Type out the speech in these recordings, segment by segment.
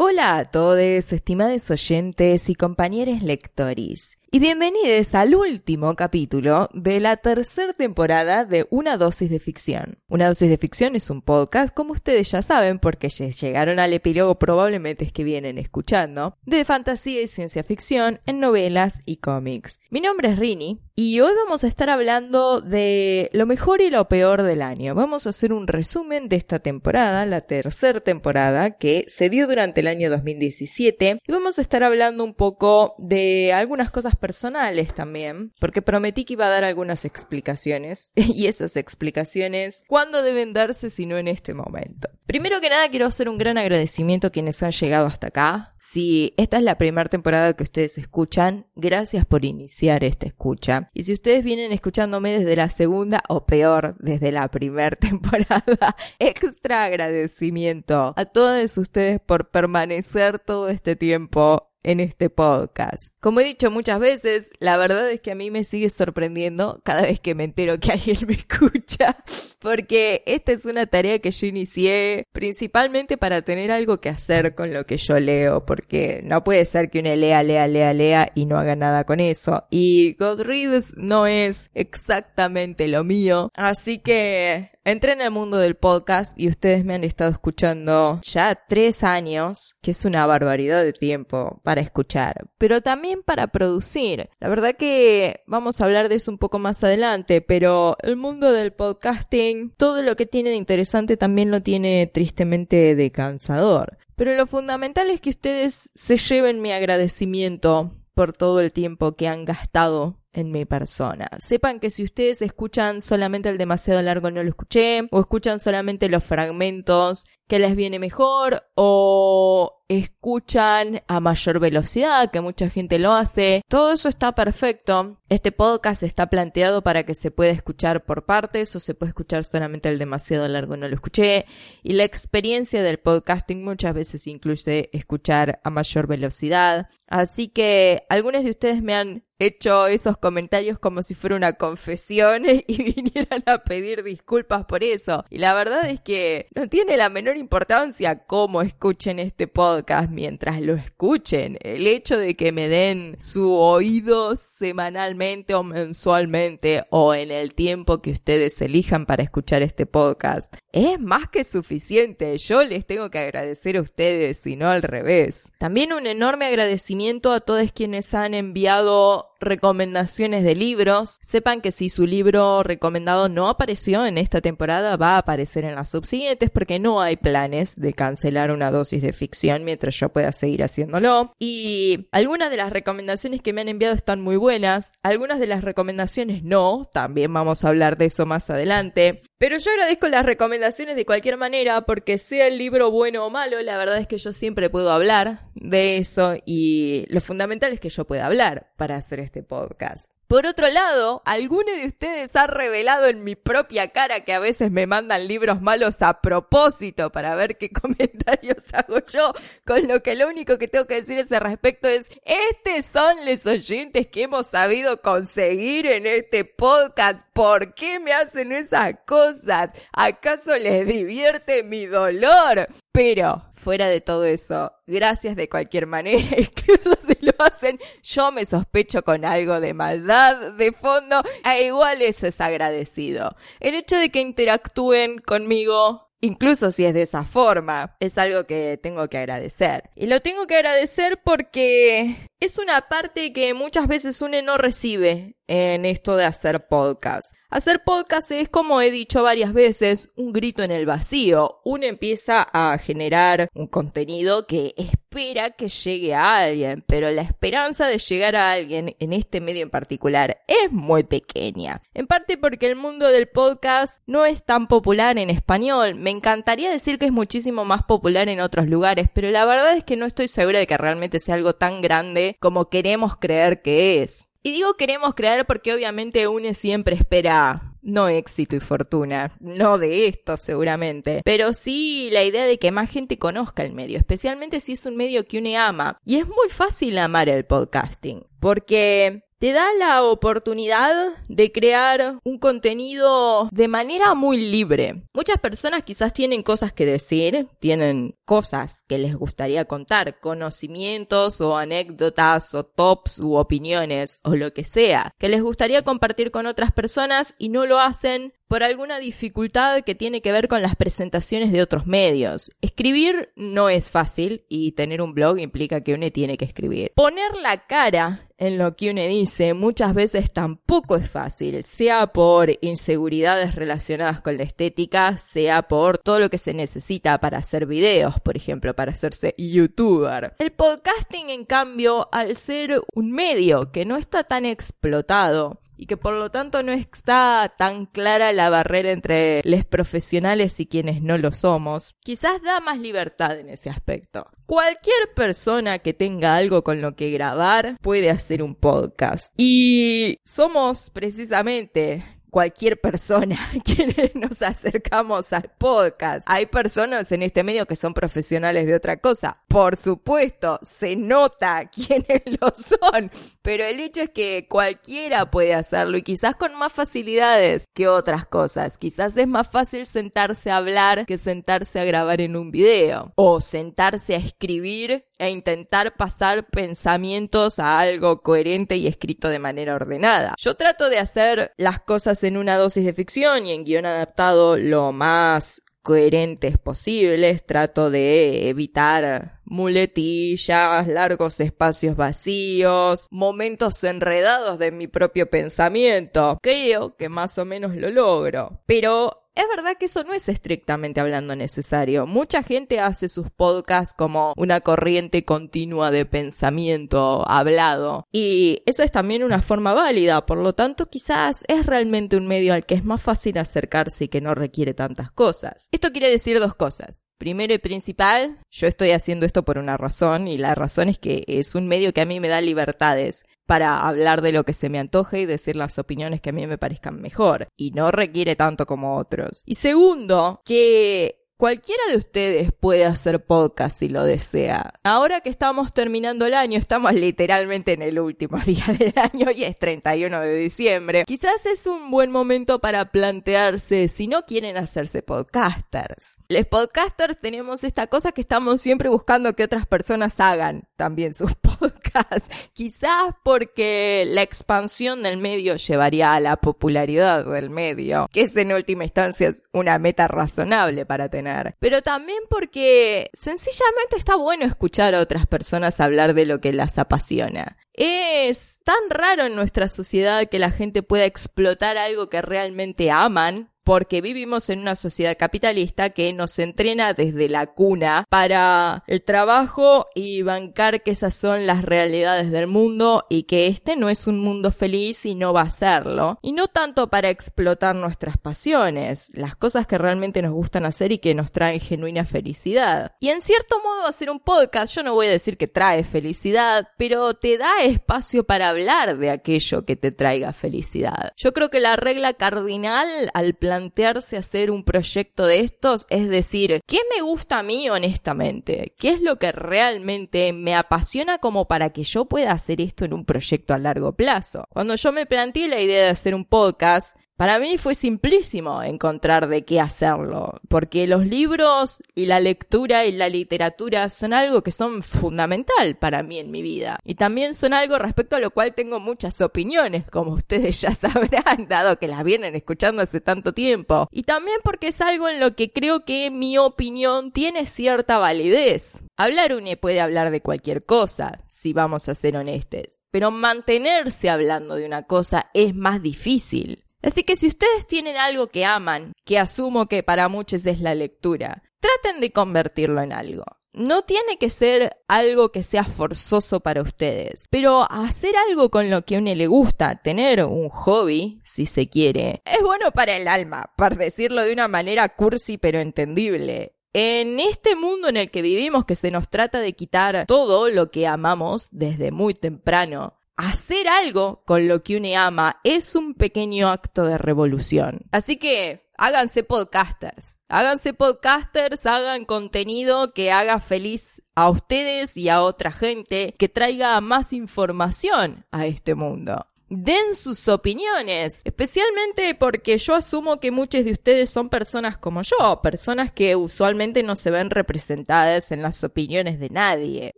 Hola a todos, estimados oyentes y compañeros lectores. Y bienvenidos al último capítulo de la tercera temporada de Una dosis de ficción. Una dosis de ficción es un podcast, como ustedes ya saben, porque llegaron al epílogo probablemente es que vienen escuchando, de fantasía y ciencia ficción en novelas y cómics. Mi nombre es Rini y hoy vamos a estar hablando de lo mejor y lo peor del año. Vamos a hacer un resumen de esta temporada, la tercera temporada que se dio durante el año 2017 y vamos a estar hablando un poco de algunas cosas personales también, porque prometí que iba a dar algunas explicaciones y esas explicaciones, ¿cuándo deben darse si no en este momento? Primero que nada quiero hacer un gran agradecimiento a quienes han llegado hasta acá. Si esta es la primera temporada que ustedes escuchan, gracias por iniciar esta escucha. Y si ustedes vienen escuchándome desde la segunda o peor, desde la primera temporada, extra agradecimiento a todos ustedes por permanecer todo este tiempo en este podcast. Como he dicho muchas veces, la verdad es que a mí me sigue sorprendiendo cada vez que me entero que alguien me escucha, porque esta es una tarea que yo inicié principalmente para tener algo que hacer con lo que yo leo, porque no puede ser que uno lea, lea, lea, lea y no haga nada con eso. Y Godreads no es exactamente lo mío, así que Entré en el mundo del podcast y ustedes me han estado escuchando ya tres años, que es una barbaridad de tiempo para escuchar, pero también para producir. La verdad que vamos a hablar de eso un poco más adelante, pero el mundo del podcasting, todo lo que tiene de interesante también lo tiene tristemente de cansador. Pero lo fundamental es que ustedes se lleven mi agradecimiento por todo el tiempo que han gastado en mi persona. Sepan que si ustedes escuchan solamente el demasiado largo no lo escuché, o escuchan solamente los fragmentos que les viene mejor, o escuchan a mayor velocidad, que mucha gente lo hace. Todo eso está perfecto. Este podcast está planteado para que se pueda escuchar por partes o se puede escuchar solamente el demasiado largo no lo escuché. Y la experiencia del podcasting muchas veces incluye escuchar a mayor velocidad. Así que algunos de ustedes me han hecho esos comentarios como si fuera una confesión y vinieran a pedir disculpas por eso. Y la verdad es que no tiene la menor importancia cómo escuchen este podcast mientras lo escuchen. El hecho de que me den su oído semanalmente o mensualmente o en el tiempo que ustedes elijan para escuchar este podcast es más que suficiente. Yo les tengo que agradecer a ustedes y no al revés. También un enorme agradecimiento a todos quienes han enviado recomendaciones de libros. Sepan que si su libro recomendado no apareció en esta temporada, va a aparecer en las subsiguientes porque no hay planes de cancelar una dosis de ficción mientras yo pueda seguir haciéndolo. Y algunas de las recomendaciones que me han enviado están muy buenas, algunas de las recomendaciones no, también vamos a hablar de eso más adelante. Pero yo agradezco las recomendaciones de cualquier manera porque sea el libro bueno o malo, la verdad es que yo siempre puedo hablar de eso y lo fundamental es que yo pueda hablar para hacer este podcast. Por otro lado, ¿alguno de ustedes ha revelado en mi propia cara que a veces me mandan libros malos a propósito para ver qué comentarios hago yo? Con lo que lo único que tengo que decir ese respecto es, estos son los oyentes que hemos sabido conseguir en este podcast. ¿Por qué me hacen esas cosas? ¿Acaso les divierte mi dolor? Pero fuera de todo eso, gracias de cualquier manera, incluso si lo hacen, yo me sospecho con algo de maldad de fondo, a igual eso es agradecido. El hecho de que interactúen conmigo Incluso si es de esa forma, es algo que tengo que agradecer. Y lo tengo que agradecer porque es una parte que muchas veces uno no recibe en esto de hacer podcast. Hacer podcast es, como he dicho varias veces, un grito en el vacío. Uno empieza a generar un contenido que espera que llegue a alguien, pero la esperanza de llegar a alguien en este medio en particular es muy pequeña. En parte porque el mundo del podcast no es tan popular en español. Me encantaría decir que es muchísimo más popular en otros lugares, pero la verdad es que no estoy segura de que realmente sea algo tan grande como queremos creer que es. Y digo queremos creer porque obviamente uno siempre espera no éxito y fortuna, no de esto seguramente, pero sí la idea de que más gente conozca el medio, especialmente si es un medio que uno ama. Y es muy fácil amar el podcasting, porque te da la oportunidad de crear un contenido de manera muy libre. Muchas personas quizás tienen cosas que decir, tienen cosas que les gustaría contar, conocimientos o anécdotas o tops u opiniones o lo que sea, que les gustaría compartir con otras personas y no lo hacen por alguna dificultad que tiene que ver con las presentaciones de otros medios. Escribir no es fácil y tener un blog implica que uno tiene que escribir. Poner la cara en lo que uno dice muchas veces tampoco es fácil, sea por inseguridades relacionadas con la estética, sea por todo lo que se necesita para hacer videos, por ejemplo, para hacerse youtuber. El podcasting, en cambio, al ser un medio que no está tan explotado, y que por lo tanto no está tan clara la barrera entre los profesionales y quienes no lo somos, quizás da más libertad en ese aspecto. Cualquier persona que tenga algo con lo que grabar puede hacer un podcast. Y somos precisamente cualquier persona quienes nos acercamos al podcast. Hay personas en este medio que son profesionales de otra cosa. Por supuesto, se nota quiénes lo son, pero el hecho es que cualquiera puede hacerlo y quizás con más facilidades que otras cosas. Quizás es más fácil sentarse a hablar que sentarse a grabar en un video o sentarse a escribir e intentar pasar pensamientos a algo coherente y escrito de manera ordenada. Yo trato de hacer las cosas en una dosis de ficción y en guion adaptado lo más coherentes posibles, trato de evitar muletillas, largos espacios vacíos, momentos enredados de mi propio pensamiento. Creo que más o menos lo logro, pero es verdad que eso no es estrictamente hablando necesario. Mucha gente hace sus podcasts como una corriente continua de pensamiento hablado. Y eso es también una forma válida, por lo tanto quizás es realmente un medio al que es más fácil acercarse y que no requiere tantas cosas. Esto quiere decir dos cosas. Primero y principal, yo estoy haciendo esto por una razón y la razón es que es un medio que a mí me da libertades para hablar de lo que se me antoje y decir las opiniones que a mí me parezcan mejor y no requiere tanto como otros. Y segundo, que Cualquiera de ustedes puede hacer podcast si lo desea. Ahora que estamos terminando el año, estamos literalmente en el último día del año y es 31 de diciembre. Quizás es un buen momento para plantearse si no quieren hacerse podcasters. Los podcasters tenemos esta cosa que estamos siempre buscando que otras personas hagan también sus podcasts. Quizás porque la expansión del medio llevaría a la popularidad del medio, que es en última instancia una meta razonable para tener pero también porque sencillamente está bueno escuchar a otras personas hablar de lo que las apasiona. Es tan raro en nuestra sociedad que la gente pueda explotar algo que realmente aman porque vivimos en una sociedad capitalista que nos entrena desde la cuna para el trabajo y bancar que esas son las realidades del mundo y que este no es un mundo feliz y no va a serlo. Y no tanto para explotar nuestras pasiones, las cosas que realmente nos gustan hacer y que nos traen genuina felicidad. Y en cierto modo hacer un podcast, yo no voy a decir que trae felicidad, pero te da espacio para hablar de aquello que te traiga felicidad. Yo creo que la regla cardinal al plan plantearse hacer un proyecto de estos es decir, ¿qué me gusta a mí honestamente? ¿Qué es lo que realmente me apasiona como para que yo pueda hacer esto en un proyecto a largo plazo? Cuando yo me planteé la idea de hacer un podcast, Para mí fue simplísimo encontrar de qué hacerlo, porque los libros y la lectura y la literatura son algo que son fundamental para mí en mi vida. Y también son algo respecto a lo cual tengo muchas opiniones, como ustedes ya sabrán, dado que las vienen escuchando hace tanto tiempo. Y también porque es algo en lo que creo que mi opinión tiene cierta validez. Hablar une puede hablar de cualquier cosa, si vamos a ser honestos, pero mantenerse hablando de una cosa es más difícil. Así que si ustedes tienen algo que aman, que asumo que para muchos es la lectura, traten de convertirlo en algo. No tiene que ser algo que sea forzoso para ustedes, pero hacer algo con lo que a uno le gusta, tener un hobby, si se quiere, es bueno para el alma, para decirlo de una manera cursi pero entendible. En este mundo en el que vivimos que se nos trata de quitar todo lo que amamos desde muy temprano, hacer algo con lo que uno ama es un pequeño acto de revolución. Así que háganse podcasters. Háganse podcasters, hagan contenido que haga feliz a ustedes y a otra gente, que traiga más información a este mundo den sus opiniones, especialmente porque yo asumo que muchos de ustedes son personas como yo, personas que usualmente no se ven representadas en las opiniones de nadie.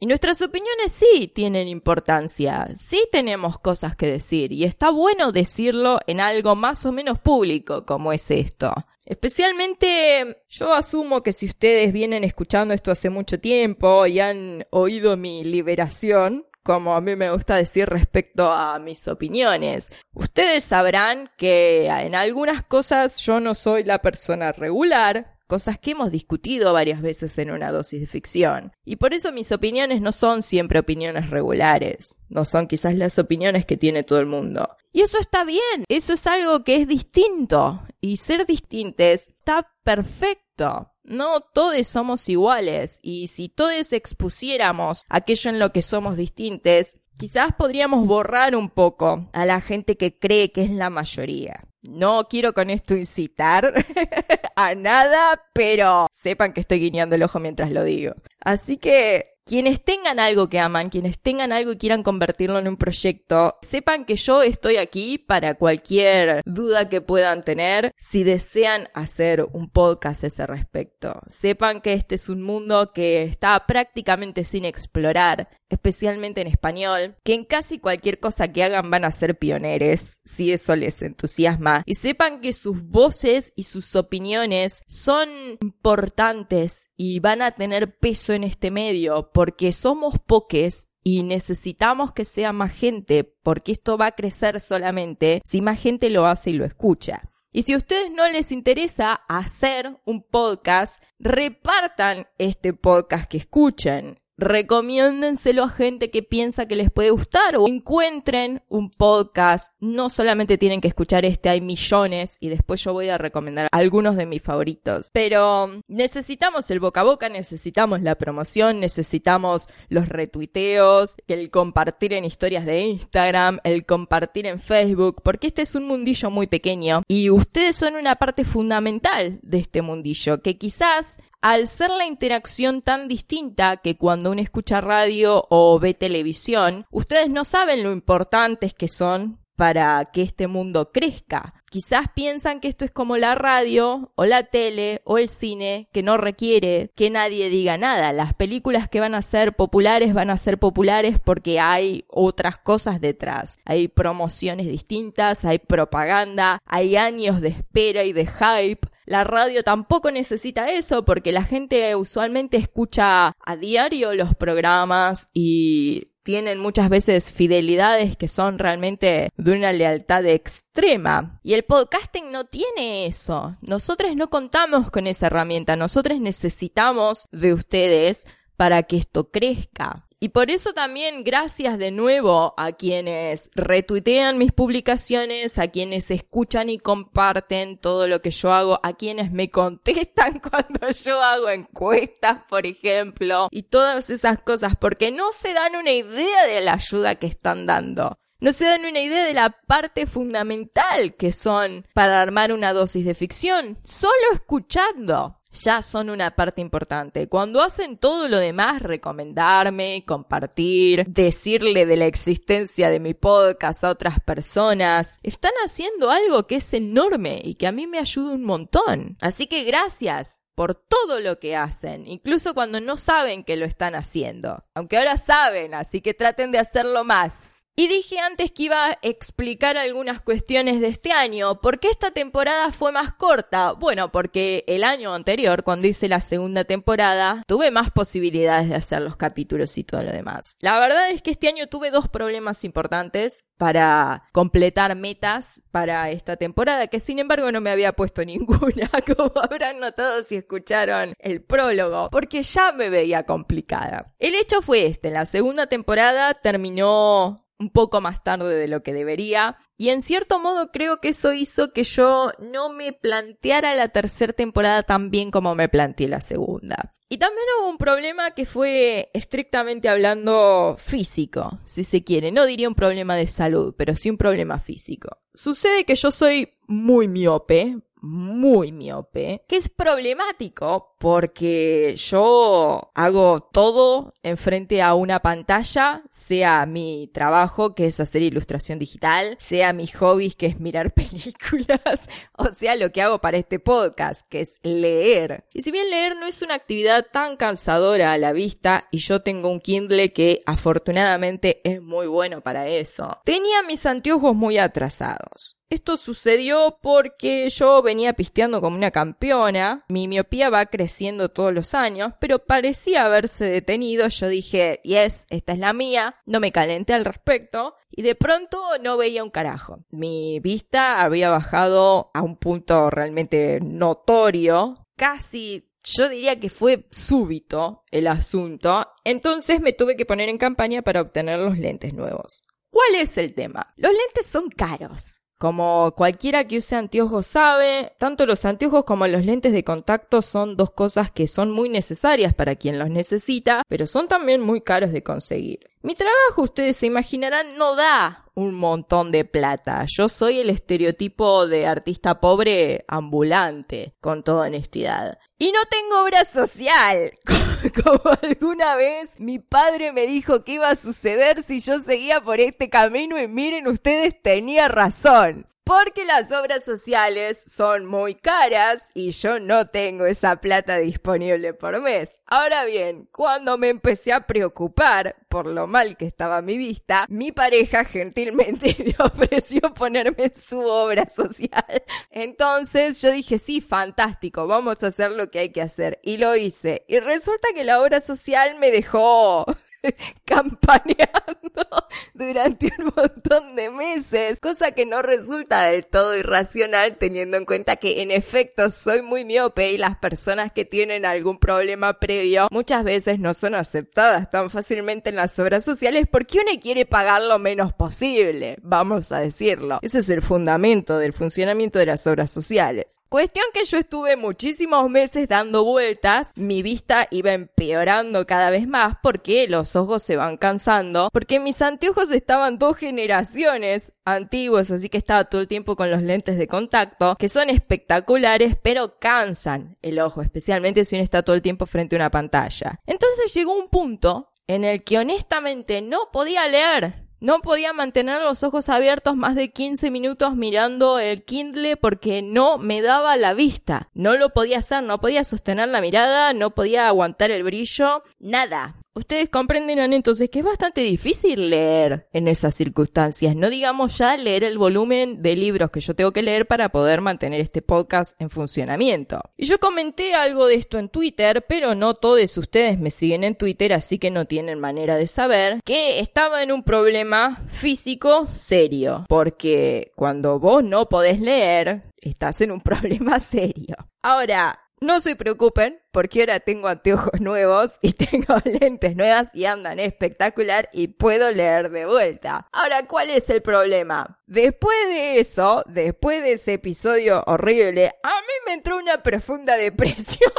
Y nuestras opiniones sí tienen importancia, sí tenemos cosas que decir y está bueno decirlo en algo más o menos público como es esto. Especialmente yo asumo que si ustedes vienen escuchando esto hace mucho tiempo y han oído mi liberación, como a mí me gusta decir respecto a mis opiniones. Ustedes sabrán que en algunas cosas yo no soy la persona regular, cosas que hemos discutido varias veces en una dosis de ficción. Y por eso mis opiniones no son siempre opiniones regulares, no son quizás las opiniones que tiene todo el mundo. Y eso está bien, eso es algo que es distinto, y ser distintos está perfecto. No todos somos iguales y si todos expusiéramos aquello en lo que somos distintos, quizás podríamos borrar un poco a la gente que cree que es la mayoría. No quiero con esto incitar a nada, pero sepan que estoy guiñando el ojo mientras lo digo. Así que quienes tengan algo que aman, quienes tengan algo y quieran convertirlo en un proyecto, sepan que yo estoy aquí para cualquier duda que puedan tener si desean hacer un podcast a ese respecto. Sepan que este es un mundo que está prácticamente sin explorar, especialmente en español, que en casi cualquier cosa que hagan van a ser pioneros, si eso les entusiasma. Y sepan que sus voces y sus opiniones son importantes y van a tener peso en este medio porque somos poques y necesitamos que sea más gente, porque esto va a crecer solamente si más gente lo hace y lo escucha. Y si a ustedes no les interesa hacer un podcast, repartan este podcast que escuchen recomiéndenselo a gente que piensa que les puede gustar o encuentren un podcast. No solamente tienen que escuchar este, hay millones y después yo voy a recomendar algunos de mis favoritos. Pero necesitamos el boca a boca, necesitamos la promoción, necesitamos los retuiteos, el compartir en historias de Instagram, el compartir en Facebook, porque este es un mundillo muy pequeño y ustedes son una parte fundamental de este mundillo que quizás al ser la interacción tan distinta que cuando uno escucha radio o ve televisión, ustedes no saben lo importantes que son para que este mundo crezca. Quizás piensan que esto es como la radio o la tele o el cine, que no requiere que nadie diga nada. Las películas que van a ser populares van a ser populares porque hay otras cosas detrás. Hay promociones distintas, hay propaganda, hay años de espera y de hype. La radio tampoco necesita eso porque la gente usualmente escucha a diario los programas y tienen muchas veces fidelidades que son realmente de una lealtad extrema. Y el podcasting no tiene eso. Nosotros no contamos con esa herramienta. Nosotros necesitamos de ustedes para que esto crezca. Y por eso también gracias de nuevo a quienes retuitean mis publicaciones, a quienes escuchan y comparten todo lo que yo hago, a quienes me contestan cuando yo hago encuestas, por ejemplo, y todas esas cosas, porque no se dan una idea de la ayuda que están dando. No se dan una idea de la parte fundamental que son para armar una dosis de ficción, solo escuchando. Ya son una parte importante. Cuando hacen todo lo demás, recomendarme, compartir, decirle de la existencia de mi podcast a otras personas, están haciendo algo que es enorme y que a mí me ayuda un montón. Así que gracias por todo lo que hacen, incluso cuando no saben que lo están haciendo. Aunque ahora saben, así que traten de hacerlo más. Y dije antes que iba a explicar algunas cuestiones de este año. ¿Por qué esta temporada fue más corta? Bueno, porque el año anterior, cuando hice la segunda temporada, tuve más posibilidades de hacer los capítulos y todo lo demás. La verdad es que este año tuve dos problemas importantes para completar metas para esta temporada, que sin embargo no me había puesto ninguna, como habrán notado si escucharon el prólogo, porque ya me veía complicada. El hecho fue este, la segunda temporada terminó un poco más tarde de lo que debería. Y en cierto modo creo que eso hizo que yo no me planteara la tercera temporada tan bien como me planteé la segunda. Y también hubo un problema que fue estrictamente hablando físico, si se quiere. No diría un problema de salud, pero sí un problema físico. Sucede que yo soy muy miope, muy miope, que es problemático porque yo hago todo enfrente a una pantalla, sea mi trabajo que es hacer ilustración digital, sea mis hobbies que es mirar películas, o sea lo que hago para este podcast que es leer. Y si bien leer no es una actividad tan cansadora a la vista y yo tengo un Kindle que afortunadamente es muy bueno para eso, tenía mis anteojos muy atrasados. Esto sucedió porque yo venía pisteando como una campeona, mi miopía va creciendo todos los años, pero parecía haberse detenido, yo dije, yes, esta es la mía, no me calenté al respecto, y de pronto no veía un carajo. Mi vista había bajado a un punto realmente notorio, casi yo diría que fue súbito el asunto, entonces me tuve que poner en campaña para obtener los lentes nuevos. ¿Cuál es el tema? Los lentes son caros. Como cualquiera que use anteojos sabe, tanto los anteojos como los lentes de contacto son dos cosas que son muy necesarias para quien los necesita, pero son también muy caros de conseguir. Mi trabajo, ustedes se imaginarán, no da un montón de plata. Yo soy el estereotipo de artista pobre ambulante, con toda honestidad. Y no tengo obra social. Como alguna vez mi padre me dijo que iba a suceder si yo seguía por este camino y miren ustedes tenía razón porque las obras sociales son muy caras y yo no tengo esa plata disponible por mes. Ahora bien, cuando me empecé a preocupar por lo mal que estaba mi vista, mi pareja gentilmente me ofreció ponerme su obra social. Entonces yo dije, sí, fantástico, vamos a hacer lo que hay que hacer. Y lo hice. Y resulta que la obra social me dejó campaneando durante un montón de meses, cosa que no resulta del todo irracional teniendo en cuenta que en efecto soy muy miope y las personas que tienen algún problema previo muchas veces no son aceptadas tan fácilmente en las obras sociales porque uno quiere pagar lo menos posible, vamos a decirlo. Ese es el fundamento del funcionamiento de las obras sociales. Cuestión que yo estuve muchísimos meses dando vueltas, mi vista iba empeorando cada vez más porque los ojos se van cansando, porque mis anteojos estaban dos generaciones antiguos, así que estaba todo el tiempo con los lentes de contacto, que son espectaculares, pero cansan el ojo, especialmente si uno está todo el tiempo frente a una pantalla. Entonces llegó un punto en el que honestamente no podía leer. No podía mantener los ojos abiertos más de 15 minutos mirando el Kindle porque no me daba la vista. No lo podía hacer, no podía sostener la mirada, no podía aguantar el brillo, nada. Ustedes comprenderán entonces que es bastante difícil leer en esas circunstancias, no digamos ya leer el volumen de libros que yo tengo que leer para poder mantener este podcast en funcionamiento. Y yo comenté algo de esto en Twitter, pero no todos ustedes me siguen en Twitter, así que no tienen manera de saber que estaba en un problema físico serio, porque cuando vos no podés leer, estás en un problema serio. Ahora, no se preocupen, porque ahora tengo anteojos nuevos y tengo lentes nuevas y andan espectacular y puedo leer de vuelta. Ahora, ¿cuál es el problema? Después de eso, después de ese episodio horrible, a mí me entró una profunda depresión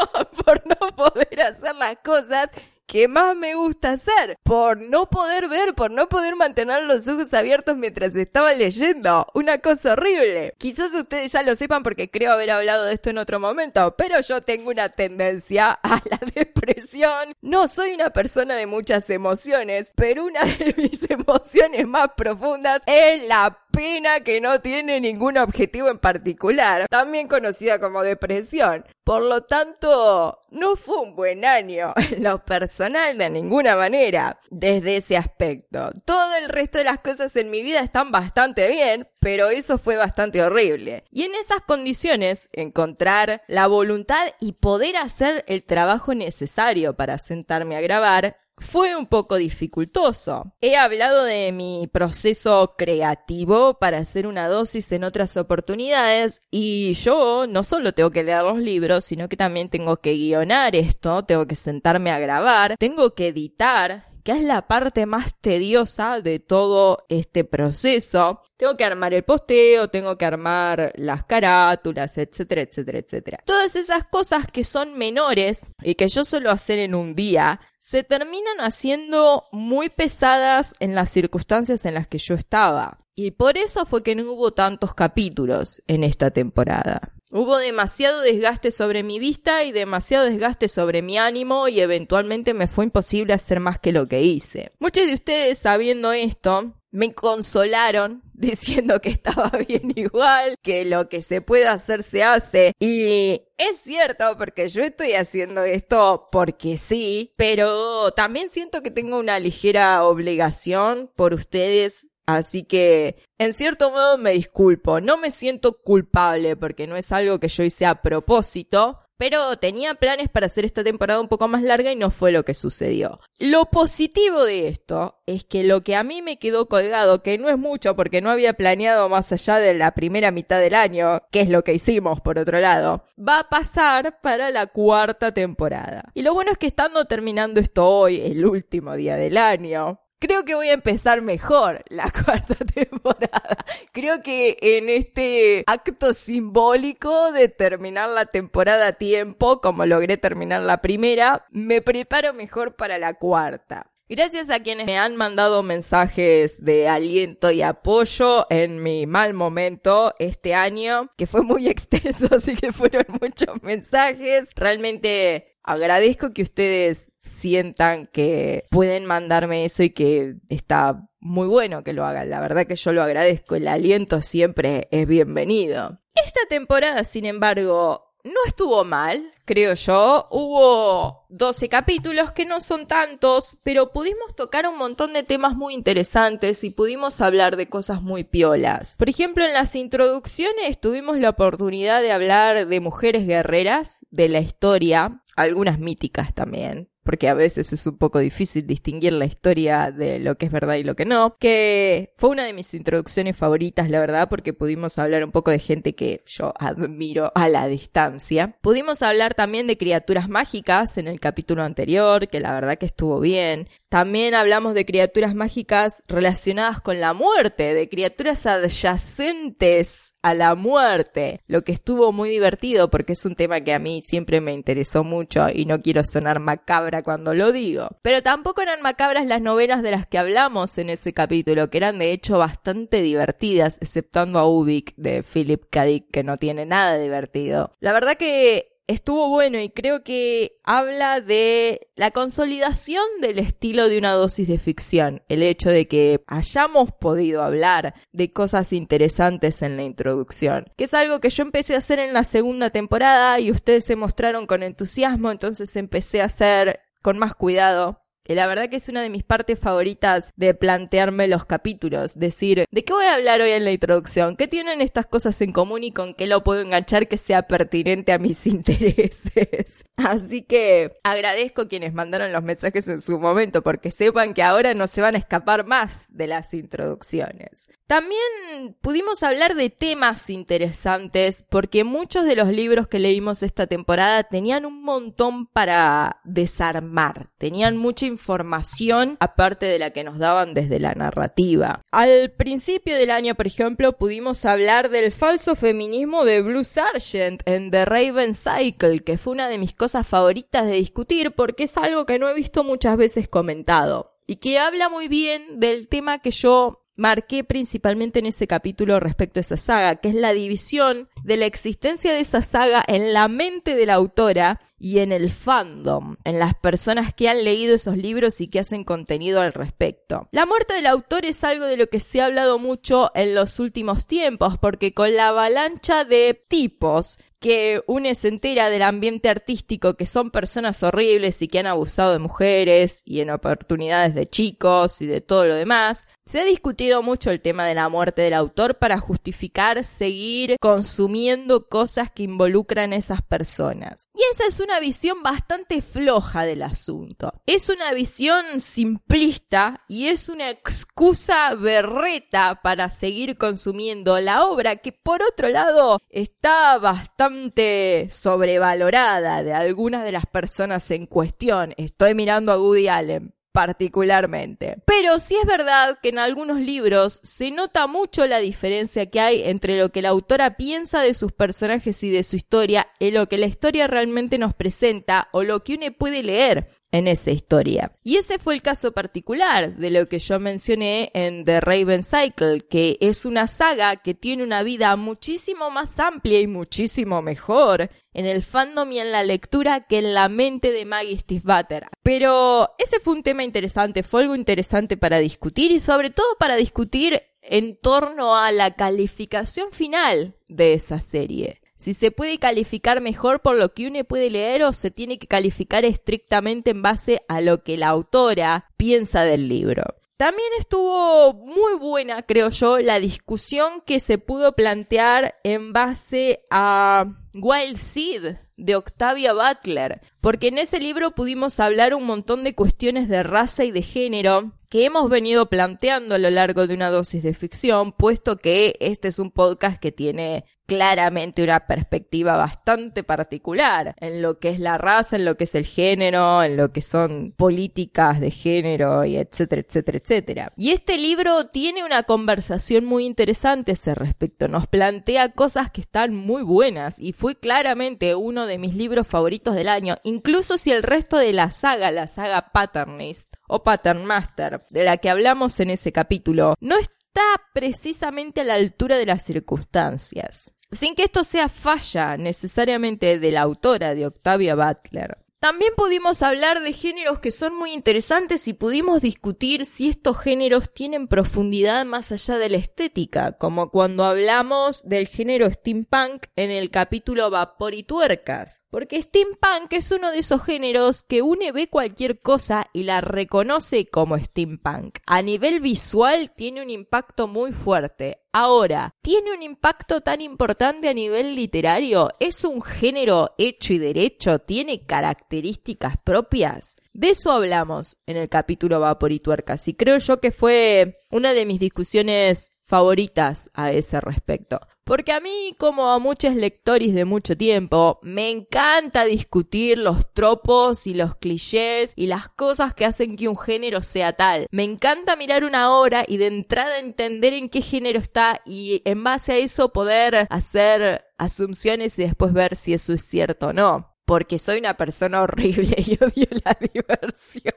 por no poder hacer las cosas que más me gusta hacer por no poder ver, por no poder mantener los ojos abiertos mientras estaba leyendo. Una cosa horrible. Quizás ustedes ya lo sepan porque creo haber hablado de esto en otro momento, pero yo tengo una tendencia a la depresión. No soy una persona de muchas emociones, pero una de mis emociones más profundas es la pena que no tiene ningún objetivo en particular, también conocida como depresión. Por lo tanto, no fue un buen año en lo personal de ninguna manera, desde ese aspecto. Todo el resto de las cosas en mi vida están bastante bien, pero eso fue bastante horrible. Y en esas condiciones, encontrar la voluntad y poder hacer el trabajo necesario para sentarme a grabar fue un poco dificultoso. He hablado de mi proceso creativo para hacer una dosis en otras oportunidades y yo no solo tengo que leer los libros, sino que también tengo que guionar esto, tengo que sentarme a grabar, tengo que editar, que es la parte más tediosa de todo este proceso. Tengo que armar el posteo, tengo que armar las carátulas, etcétera, etcétera, etcétera. Todas esas cosas que son menores y que yo suelo hacer en un día, se terminan haciendo muy pesadas en las circunstancias en las que yo estaba. Y por eso fue que no hubo tantos capítulos en esta temporada. Hubo demasiado desgaste sobre mi vista y demasiado desgaste sobre mi ánimo y eventualmente me fue imposible hacer más que lo que hice. Muchos de ustedes sabiendo esto me consolaron diciendo que estaba bien igual, que lo que se puede hacer se hace. Y es cierto, porque yo estoy haciendo esto porque sí, pero también siento que tengo una ligera obligación por ustedes Así que, en cierto modo, me disculpo. No me siento culpable porque no es algo que yo hice a propósito, pero tenía planes para hacer esta temporada un poco más larga y no fue lo que sucedió. Lo positivo de esto es que lo que a mí me quedó colgado, que no es mucho porque no había planeado más allá de la primera mitad del año, que es lo que hicimos por otro lado, va a pasar para la cuarta temporada. Y lo bueno es que estando terminando esto hoy, el último día del año, Creo que voy a empezar mejor la cuarta temporada. Creo que en este acto simbólico de terminar la temporada a tiempo, como logré terminar la primera, me preparo mejor para la cuarta. Gracias a quienes me han mandado mensajes de aliento y apoyo en mi mal momento este año, que fue muy extenso, así que fueron muchos mensajes. Realmente agradezco que ustedes sientan que pueden mandarme eso y que está muy bueno que lo hagan. La verdad que yo lo agradezco. El aliento siempre es bienvenido. Esta temporada, sin embargo, no estuvo mal, creo yo. Hubo 12 capítulos que no son tantos, pero pudimos tocar un montón de temas muy interesantes y pudimos hablar de cosas muy piolas. Por ejemplo, en las introducciones tuvimos la oportunidad de hablar de mujeres guerreras, de la historia, algunas míticas también porque a veces es un poco difícil distinguir la historia de lo que es verdad y lo que no, que fue una de mis introducciones favoritas, la verdad, porque pudimos hablar un poco de gente que yo admiro a la distancia. Pudimos hablar también de criaturas mágicas en el capítulo anterior, que la verdad que estuvo bien. También hablamos de criaturas mágicas relacionadas con la muerte, de criaturas adyacentes a la muerte, lo que estuvo muy divertido porque es un tema que a mí siempre me interesó mucho y no quiero sonar macabra cuando lo digo. Pero tampoco eran macabras las novenas de las que hablamos en ese capítulo, que eran de hecho bastante divertidas, exceptando a Ubik de Philip K. Dick, que no tiene nada divertido. La verdad que estuvo bueno y creo que habla de la consolidación del estilo de una dosis de ficción. El hecho de que hayamos podido hablar de cosas interesantes en la introducción. Que es algo que yo empecé a hacer en la segunda temporada y ustedes se mostraron con entusiasmo, entonces empecé a hacer con más cuidado la verdad que es una de mis partes favoritas de plantearme los capítulos. Decir, ¿de qué voy a hablar hoy en la introducción? ¿Qué tienen estas cosas en común y con qué lo puedo enganchar que sea pertinente a mis intereses? Así que agradezco quienes mandaron los mensajes en su momento porque sepan que ahora no se van a escapar más de las introducciones. También pudimos hablar de temas interesantes porque muchos de los libros que leímos esta temporada tenían un montón para desarmar, tenían mucha información aparte de la que nos daban desde la narrativa. Al principio del año, por ejemplo, pudimos hablar del falso feminismo de Blue Sargent en The Raven Cycle, que fue una de mis cosas favoritas de discutir porque es algo que no he visto muchas veces comentado y que habla muy bien del tema que yo marqué principalmente en ese capítulo respecto a esa saga, que es la división de la existencia de esa saga en la mente de la autora y en el fandom, en las personas que han leído esos libros y que hacen contenido al respecto. La muerte del autor es algo de lo que se ha hablado mucho en los últimos tiempos, porque con la avalancha de tipos que une se entera del ambiente artístico que son personas horribles y que han abusado de mujeres y en oportunidades de chicos y de todo lo demás, se ha discutido mucho el tema de la muerte del autor para justificar seguir consumiendo cosas que involucran a esas personas. Y esa es una visión bastante floja del asunto. Es una visión simplista y es una excusa berreta para seguir consumiendo la obra que por otro lado está bastante sobrevalorada de algunas de las personas en cuestión. Estoy mirando a Woody Allen particularmente. Pero sí es verdad que en algunos libros se nota mucho la diferencia que hay entre lo que la autora piensa de sus personajes y de su historia y lo que la historia realmente nos presenta o lo que uno puede leer en esa historia. Y ese fue el caso particular de lo que yo mencioné en The Raven Cycle, que es una saga que tiene una vida muchísimo más amplia y muchísimo mejor en el fandom y en la lectura que en la mente de Maggie Stiefvater. Pero ese fue un tema interesante, fue algo interesante para discutir y sobre todo para discutir en torno a la calificación final de esa serie si se puede calificar mejor por lo que uno puede leer o se tiene que calificar estrictamente en base a lo que la autora piensa del libro. También estuvo muy buena, creo yo, la discusión que se pudo plantear en base a Wild Seed de Octavia Butler, porque en ese libro pudimos hablar un montón de cuestiones de raza y de género que hemos venido planteando a lo largo de una dosis de ficción, puesto que este es un podcast que tiene claramente una perspectiva bastante particular en lo que es la raza, en lo que es el género, en lo que son políticas de género y etcétera, etcétera, etcétera. Y este libro tiene una conversación muy interesante a ese respecto, nos plantea cosas que están muy buenas y fue claramente uno de mis libros favoritos del año, incluso si el resto de la saga, la saga Patternist o Pattern Master, de la que hablamos en ese capítulo, no está precisamente a la altura de las circunstancias sin que esto sea falla necesariamente de la autora de Octavia Butler. También pudimos hablar de géneros que son muy interesantes y pudimos discutir si estos géneros tienen profundidad más allá de la estética, como cuando hablamos del género steampunk en el capítulo Vapor y Tuercas. Porque steampunk es uno de esos géneros que une ve cualquier cosa y la reconoce como steampunk. A nivel visual tiene un impacto muy fuerte. Ahora, ¿tiene un impacto tan importante a nivel literario? ¿Es un género hecho y derecho? ¿Tiene características propias? De eso hablamos en el capítulo Vapor y Tuercas y creo yo que fue una de mis discusiones favoritas a ese respecto. Porque a mí, como a muchos lectores de mucho tiempo, me encanta discutir los tropos y los clichés y las cosas que hacen que un género sea tal. Me encanta mirar una obra y de entrada entender en qué género está y en base a eso poder hacer asunciones y después ver si eso es cierto o no porque soy una persona horrible y odio la diversión.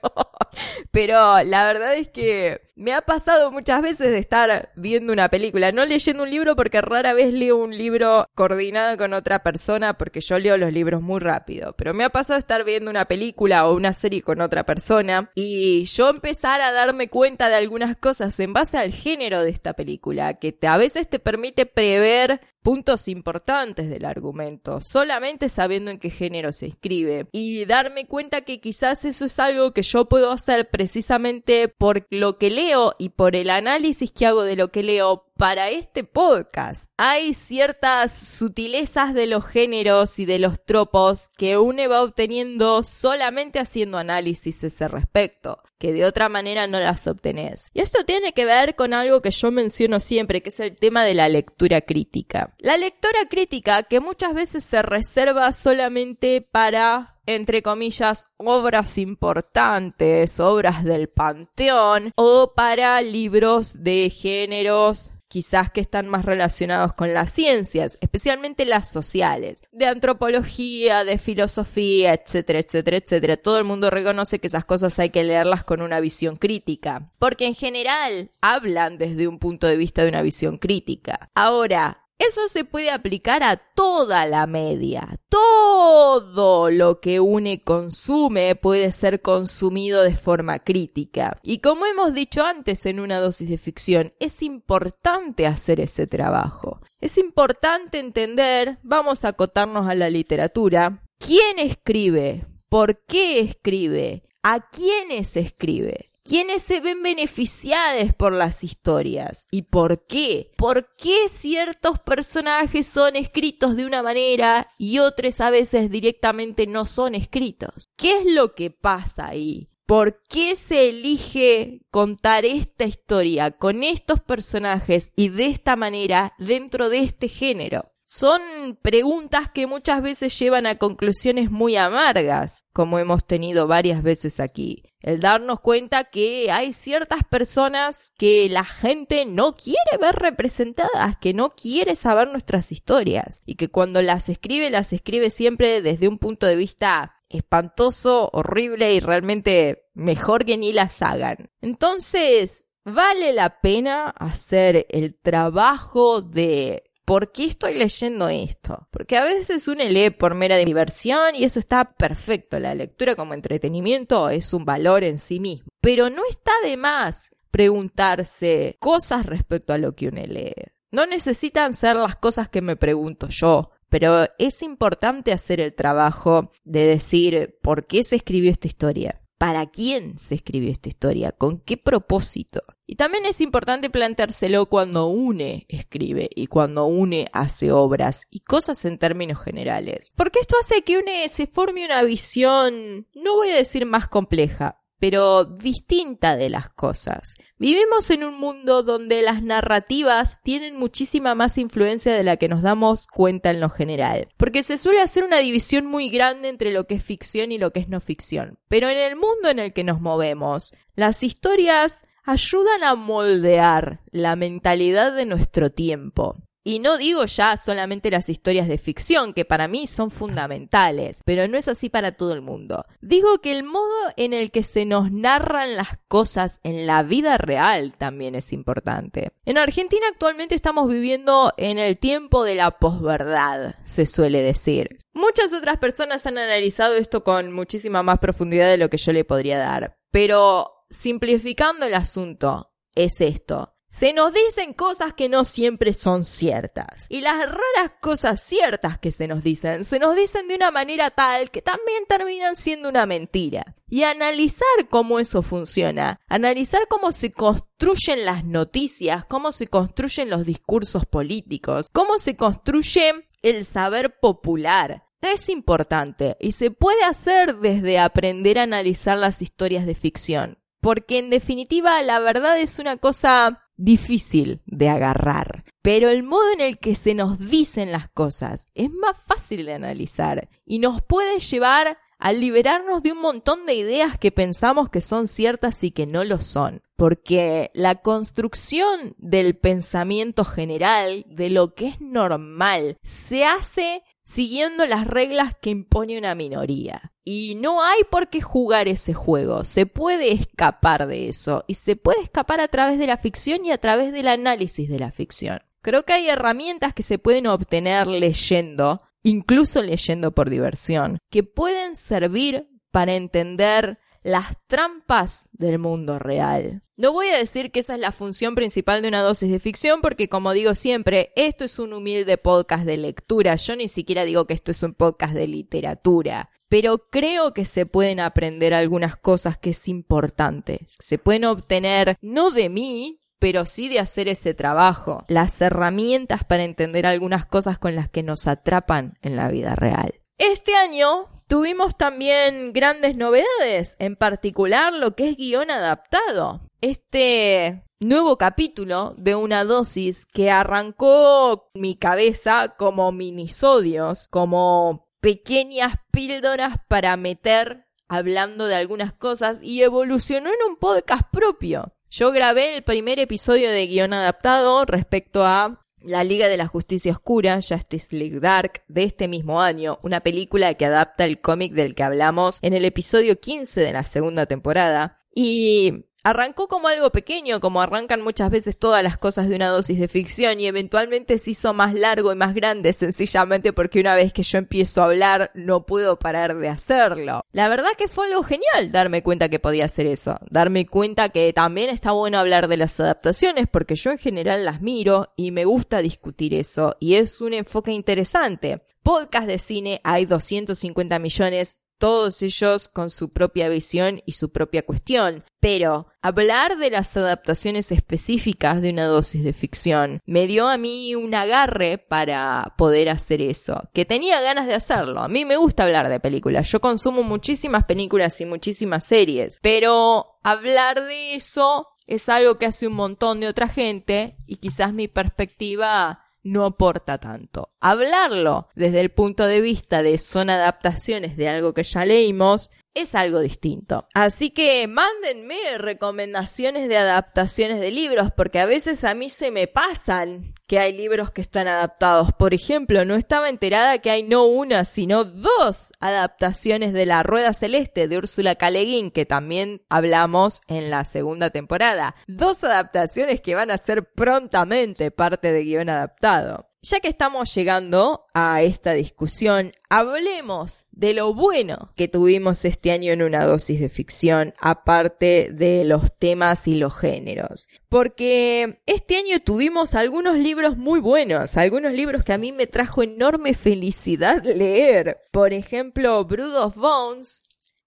Pero la verdad es que me ha pasado muchas veces de estar viendo una película, no leyendo un libro porque rara vez leo un libro coordinado con otra persona porque yo leo los libros muy rápido, pero me ha pasado estar viendo una película o una serie con otra persona y yo empezar a darme cuenta de algunas cosas en base al género de esta película, que a veces te permite prever puntos importantes del argumento, solamente sabiendo en qué género se inscribe. Y darme cuenta que quizás eso es algo que yo puedo hacer precisamente por lo que leo y por el análisis que hago de lo que leo para este podcast. Hay ciertas sutilezas de los géneros y de los tropos que uno va obteniendo solamente haciendo análisis ese respecto, que de otra manera no las obtenés. Y esto tiene que ver con algo que yo menciono siempre, que es el tema de la lectura crítica. La lectura crítica que muchas veces se reserva solamente para entre comillas, obras importantes, obras del panteón, o para libros de géneros quizás que están más relacionados con las ciencias, especialmente las sociales, de antropología, de filosofía, etcétera, etcétera, etcétera. Todo el mundo reconoce que esas cosas hay que leerlas con una visión crítica, porque en general hablan desde un punto de vista de una visión crítica. Ahora, eso se puede aplicar a toda la media. Todo lo que une consume puede ser consumido de forma crítica. Y como hemos dicho antes en una dosis de ficción, es importante hacer ese trabajo. Es importante entender, vamos a acotarnos a la literatura, quién escribe, por qué escribe, a quiénes escribe. ¿Quiénes se ven beneficiados por las historias? ¿Y por qué? ¿Por qué ciertos personajes son escritos de una manera y otros a veces directamente no son escritos? ¿Qué es lo que pasa ahí? ¿Por qué se elige contar esta historia con estos personajes y de esta manera dentro de este género? Son preguntas que muchas veces llevan a conclusiones muy amargas, como hemos tenido varias veces aquí. El darnos cuenta que hay ciertas personas que la gente no quiere ver representadas, que no quiere saber nuestras historias, y que cuando las escribe, las escribe siempre desde un punto de vista espantoso, horrible y realmente mejor que ni las hagan. Entonces, vale la pena hacer el trabajo de ¿Por qué estoy leyendo esto? Porque a veces uno lee por mera diversión y eso está perfecto. La lectura como entretenimiento es un valor en sí mismo. Pero no está de más preguntarse cosas respecto a lo que uno lee. No necesitan ser las cosas que me pregunto yo, pero es importante hacer el trabajo de decir por qué se escribió esta historia, para quién se escribió esta historia, con qué propósito. Y también es importante planteárselo cuando une escribe y cuando une hace obras y cosas en términos generales. Porque esto hace que une se forme una visión, no voy a decir más compleja, pero distinta de las cosas. Vivimos en un mundo donde las narrativas tienen muchísima más influencia de la que nos damos cuenta en lo general, porque se suele hacer una división muy grande entre lo que es ficción y lo que es no ficción. Pero en el mundo en el que nos movemos, las historias ayudan a moldear la mentalidad de nuestro tiempo. Y no digo ya solamente las historias de ficción, que para mí son fundamentales, pero no es así para todo el mundo. Digo que el modo en el que se nos narran las cosas en la vida real también es importante. En Argentina actualmente estamos viviendo en el tiempo de la posverdad, se suele decir. Muchas otras personas han analizado esto con muchísima más profundidad de lo que yo le podría dar, pero simplificando el asunto, es esto. Se nos dicen cosas que no siempre son ciertas. Y las raras cosas ciertas que se nos dicen, se nos dicen de una manera tal que también terminan siendo una mentira. Y analizar cómo eso funciona, analizar cómo se construyen las noticias, cómo se construyen los discursos políticos, cómo se construye el saber popular, es importante y se puede hacer desde aprender a analizar las historias de ficción. Porque en definitiva la verdad es una cosa difícil de agarrar, pero el modo en el que se nos dicen las cosas es más fácil de analizar y nos puede llevar a liberarnos de un montón de ideas que pensamos que son ciertas y que no lo son. Porque la construcción del pensamiento general, de lo que es normal, se hace siguiendo las reglas que impone una minoría. Y no hay por qué jugar ese juego, se puede escapar de eso y se puede escapar a través de la ficción y a través del análisis de la ficción. Creo que hay herramientas que se pueden obtener leyendo, incluso leyendo por diversión, que pueden servir para entender las trampas del mundo real. No voy a decir que esa es la función principal de una dosis de ficción porque como digo siempre, esto es un humilde podcast de lectura, yo ni siquiera digo que esto es un podcast de literatura, pero creo que se pueden aprender algunas cosas que es importante. Se pueden obtener no de mí, pero sí de hacer ese trabajo, las herramientas para entender algunas cosas con las que nos atrapan en la vida real. Este año Tuvimos también grandes novedades, en particular lo que es guion adaptado. Este nuevo capítulo de una dosis que arrancó mi cabeza como minisodios, como pequeñas píldoras para meter hablando de algunas cosas y evolucionó en un podcast propio. Yo grabé el primer episodio de guion adaptado respecto a la Liga de la Justicia Oscura, Justice League Dark, de este mismo año, una película que adapta el cómic del que hablamos en el episodio 15 de la segunda temporada. Y Arrancó como algo pequeño, como arrancan muchas veces todas las cosas de una dosis de ficción y eventualmente se hizo más largo y más grande sencillamente porque una vez que yo empiezo a hablar no puedo parar de hacerlo. La verdad que fue algo genial darme cuenta que podía hacer eso, darme cuenta que también está bueno hablar de las adaptaciones porque yo en general las miro y me gusta discutir eso y es un enfoque interesante. Podcast de cine hay 250 millones, todos ellos con su propia visión y su propia cuestión. Pero hablar de las adaptaciones específicas de una dosis de ficción me dio a mí un agarre para poder hacer eso, que tenía ganas de hacerlo. A mí me gusta hablar de películas, yo consumo muchísimas películas y muchísimas series, pero hablar de eso es algo que hace un montón de otra gente y quizás mi perspectiva no aporta tanto. Hablarlo desde el punto de vista de son adaptaciones de algo que ya leímos es algo distinto. Así que mándenme recomendaciones de adaptaciones de libros, porque a veces a mí se me pasan que hay libros que están adaptados. Por ejemplo, no estaba enterada que hay no una, sino dos adaptaciones de La Rueda Celeste de Úrsula K. que también hablamos en la segunda temporada. Dos adaptaciones que van a ser prontamente parte de guion adaptado. Ya que estamos llegando a esta discusión, hablemos de lo bueno que tuvimos este año en una dosis de ficción, aparte de los temas y los géneros. Porque este año tuvimos algunos libros muy buenos, algunos libros que a mí me trajo enorme felicidad leer. Por ejemplo, Brood of Bones,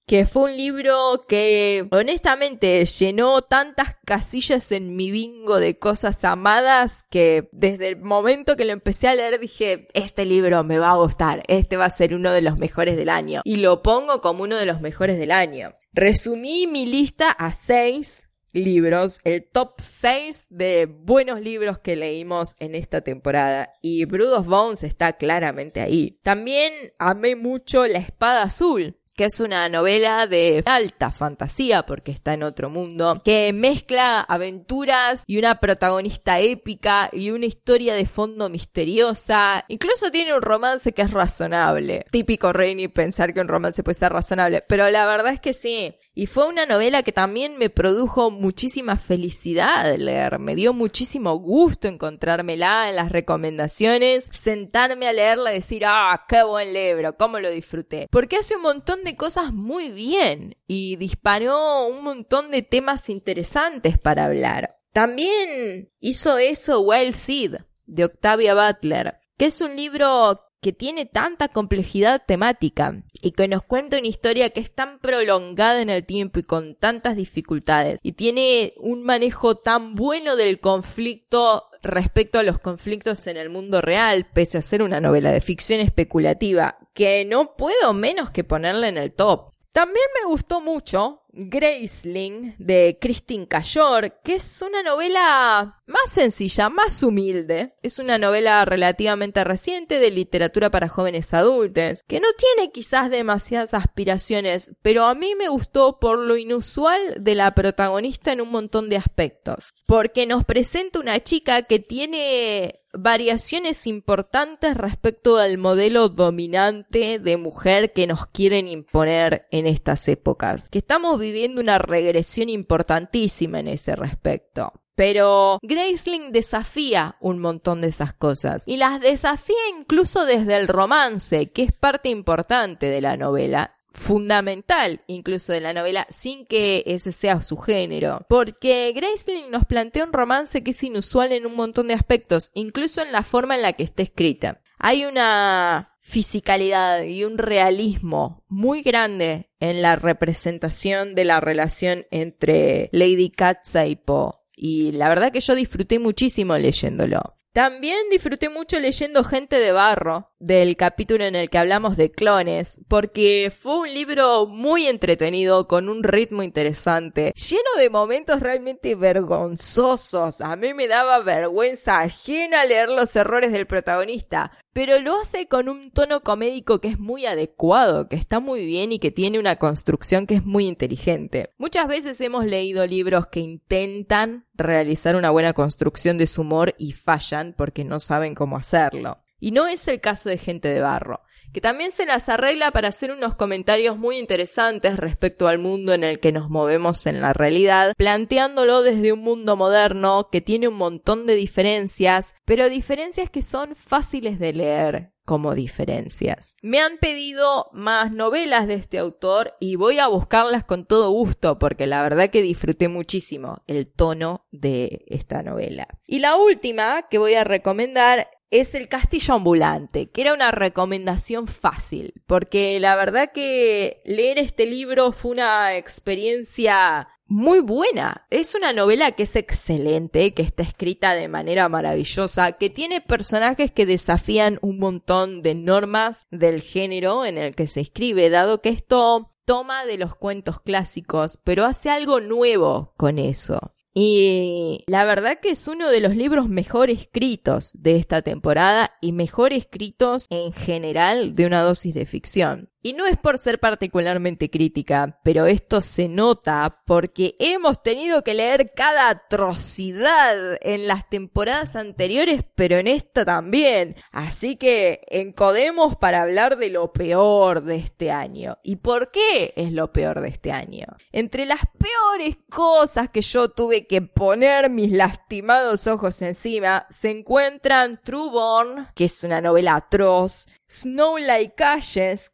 que fue un libro que honestamente llenó tantas casillas en mi bingo de cosas amadas que desde el momento que lo empecé a leer dije, este libro me va a gustar, este va a ser uno de los mejores del año. Y lo pongo como uno de los mejores del año. Resumí mi lista a seis libros, el top 6 de buenos libros que leímos en esta temporada y Brood of Bones está claramente ahí. También amé mucho La Espada Azul, que es una novela de alta fantasía porque está en otro mundo, que mezcla aventuras y una protagonista épica y una historia de fondo misteriosa. Incluso tiene un romance que es razonable. Típico Rainy pensar que un romance puede ser razonable, pero la verdad es que sí. Y fue una novela que también me produjo muchísima felicidad leer. Me dio muchísimo gusto encontrármela en las recomendaciones, sentarme a leerla y decir, ah, qué buen libro, cómo lo disfruté. Porque hace un montón de cosas muy bien y disparó un montón de temas interesantes para hablar. También hizo eso Wild Seed de Octavia Butler, que es un libro que tiene tanta complejidad temática y que nos cuenta una historia que es tan prolongada en el tiempo y con tantas dificultades y tiene un manejo tan bueno del conflicto respecto a los conflictos en el mundo real, pese a ser una novela de ficción especulativa, que no puedo menos que ponerla en el top. También me gustó mucho Graceling de Christine Cayor, que es una novela más sencilla, más humilde. Es una novela relativamente reciente de literatura para jóvenes adultos, que no tiene quizás demasiadas aspiraciones, pero a mí me gustó por lo inusual de la protagonista en un montón de aspectos. Porque nos presenta una chica que tiene variaciones importantes respecto al modelo dominante de mujer que nos quieren imponer en estas épocas. Que estamos viviendo una regresión importantísima en ese respecto. Pero Graceling desafía un montón de esas cosas y las desafía incluso desde el romance, que es parte importante de la novela, fundamental incluso de la novela sin que ese sea su género. Porque Graceling nos plantea un romance que es inusual en un montón de aspectos, incluso en la forma en la que está escrita. Hay una fisicalidad y un realismo muy grande en la representación de la relación entre Lady Katza y Poe. Y la verdad que yo disfruté muchísimo leyéndolo. También disfruté mucho leyendo Gente de Barro, del capítulo en el que hablamos de clones, porque fue un libro muy entretenido, con un ritmo interesante, lleno de momentos realmente vergonzosos. A mí me daba vergüenza ajena leer los errores del protagonista, pero lo hace con un tono comédico que es muy adecuado, que está muy bien y que tiene una construcción que es muy inteligente. Muchas veces hemos leído libros que intentan realizar una buena construcción de su humor y fallan porque no saben cómo hacerlo. Y no es el caso de Gente de Barro, que también se las arregla para hacer unos comentarios muy interesantes respecto al mundo en el que nos movemos en la realidad, planteándolo desde un mundo moderno que tiene un montón de diferencias, pero diferencias que son fáciles de leer como diferencias. Me han pedido más novelas de este autor y voy a buscarlas con todo gusto porque la verdad que disfruté muchísimo el tono de esta novela. Y la última que voy a recomendar es el castillo ambulante, que era una recomendación fácil, porque la verdad que leer este libro fue una experiencia muy buena. Es una novela que es excelente, que está escrita de manera maravillosa, que tiene personajes que desafían un montón de normas del género en el que se escribe, dado que esto toma de los cuentos clásicos, pero hace algo nuevo con eso. Y la verdad que es uno de los libros mejor escritos de esta temporada y mejor escritos en general de una dosis de ficción. Y no es por ser particularmente crítica, pero esto se nota porque hemos tenido que leer cada atrocidad en las temporadas anteriores, pero en esta también. Así que encodemos para hablar de lo peor de este año. ¿Y por qué es lo peor de este año? Entre las peores cosas que yo tuve que poner mis lastimados ojos encima, se encuentran True Born, que es una novela atroz, Snow Like